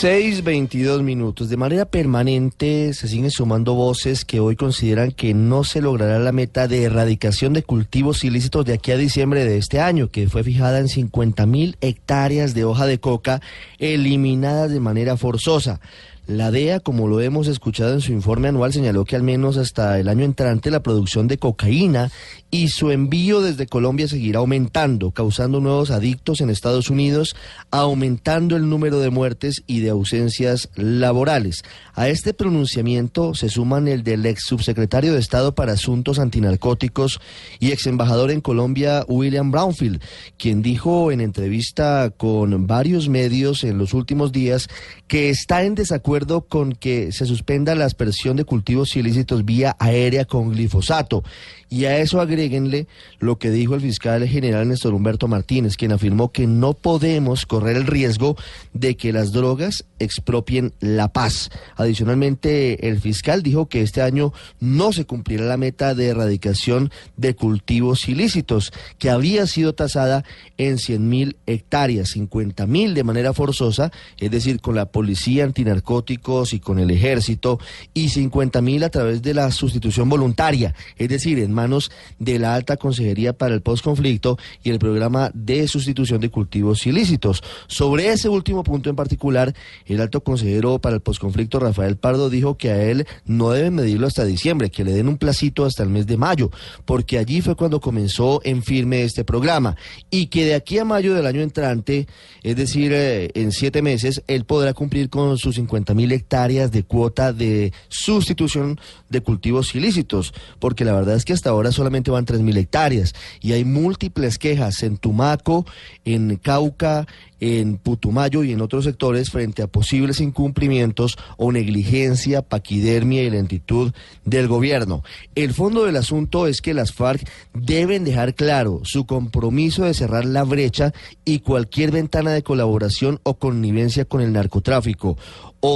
6.22 minutos. De manera permanente se siguen sumando voces que hoy consideran que no se logrará la meta de erradicación de cultivos ilícitos de aquí a diciembre de este año, que fue fijada en 50.000 hectáreas de hoja de coca eliminadas de manera forzosa. La DEA, como lo hemos escuchado en su informe anual, señaló que al menos hasta el año entrante la producción de cocaína y su envío desde Colombia seguirá aumentando, causando nuevos adictos en Estados Unidos, aumentando el número de muertes y de ausencias laborales. A este pronunciamiento se suman el del ex subsecretario de Estado para Asuntos Antinarcóticos y ex embajador en Colombia, William Brownfield, quien dijo en entrevista con varios medios en los últimos días que está en desacuerdo con que se suspenda la aspersión de cultivos ilícitos vía aérea con glifosato. Y a eso agréguenle lo que dijo el fiscal general Néstor Humberto Martínez, quien afirmó que no podemos correr el riesgo de que las drogas expropien la paz. Adicionalmente, el fiscal dijo que este año no se cumplirá la meta de erradicación de cultivos ilícitos, que había sido tasada en 100 mil hectáreas, 50 mil de manera forzosa, es decir, con la policía antinarcótica y con el ejército y 50 mil a través de la sustitución voluntaria, es decir, en manos de la Alta Consejería para el Postconflicto y el programa de sustitución de cultivos ilícitos. Sobre ese último punto en particular, el alto consejero para el Postconflicto, Rafael Pardo, dijo que a él no deben medirlo hasta diciembre, que le den un placito hasta el mes de mayo, porque allí fue cuando comenzó en firme este programa y que de aquí a mayo del año entrante, es decir, eh, en siete meses, él podrá cumplir con sus 50 mil hectáreas de cuota de sustitución de cultivos ilícitos, porque la verdad es que hasta ahora solamente van tres mil hectáreas y hay múltiples quejas en Tumaco, en Cauca, en Putumayo y en otros sectores frente a posibles incumplimientos o negligencia, paquidermia y lentitud del gobierno. El fondo del asunto es que las FARC deben dejar claro su compromiso de cerrar la brecha y cualquier ventana de colaboración o connivencia con el narcotráfico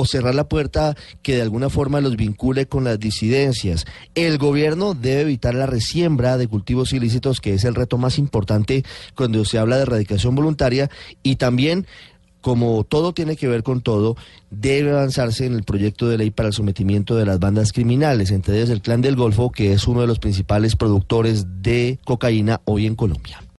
o cerrar la puerta que de alguna forma los vincule con las disidencias. El gobierno debe evitar la resiembra de cultivos ilícitos, que es el reto más importante cuando se habla de erradicación voluntaria, y también como todo tiene que ver con todo, debe avanzarse en el proyecto de ley para el sometimiento de las bandas criminales, entre ellas el Clan del Golfo, que es uno de los principales productores de cocaína hoy en Colombia.